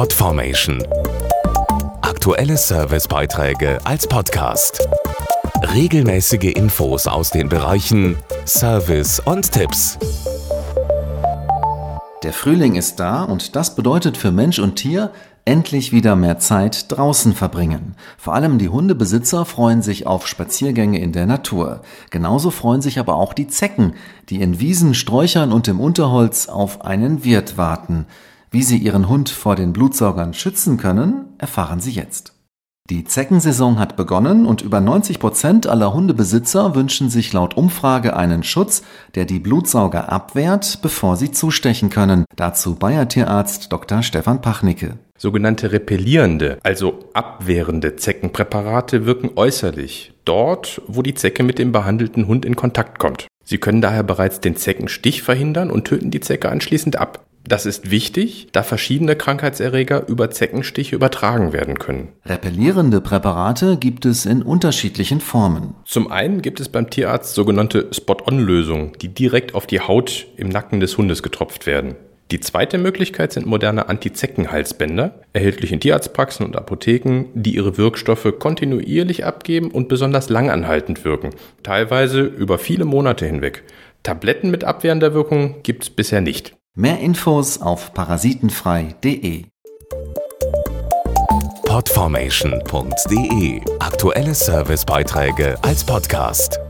Podformation. Aktuelle Servicebeiträge als Podcast. Regelmäßige Infos aus den Bereichen Service und Tipps. Der Frühling ist da und das bedeutet für Mensch und Tier endlich wieder mehr Zeit draußen verbringen. Vor allem die Hundebesitzer freuen sich auf Spaziergänge in der Natur. Genauso freuen sich aber auch die Zecken, die in Wiesen, Sträuchern und im Unterholz auf einen Wirt warten. Wie sie ihren Hund vor den Blutsaugern schützen können, erfahren Sie jetzt. Die Zeckensaison hat begonnen und über 90 Prozent aller Hundebesitzer wünschen sich laut Umfrage einen Schutz, der die Blutsauger abwehrt, bevor sie zustechen können. Dazu Bayer Tierarzt Dr. Stefan Pachnicke. Sogenannte repellierende, also abwehrende Zeckenpräparate wirken äußerlich, dort, wo die Zecke mit dem behandelten Hund in Kontakt kommt. Sie können daher bereits den Zeckenstich verhindern und töten die Zecke anschließend ab. Das ist wichtig, da verschiedene Krankheitserreger über Zeckenstiche übertragen werden können. Repellierende Präparate gibt es in unterschiedlichen Formen. Zum einen gibt es beim Tierarzt sogenannte Spot-on-Lösungen, die direkt auf die Haut im Nacken des Hundes getropft werden. Die zweite Möglichkeit sind moderne Antizeckenhalsbänder, erhältlich in Tierarztpraxen und Apotheken, die ihre Wirkstoffe kontinuierlich abgeben und besonders langanhaltend wirken, teilweise über viele Monate hinweg. Tabletten mit abwehrender Wirkung gibt es bisher nicht. Mehr Infos auf parasitenfrei.de. Podformation.de Aktuelle Servicebeiträge als Podcast.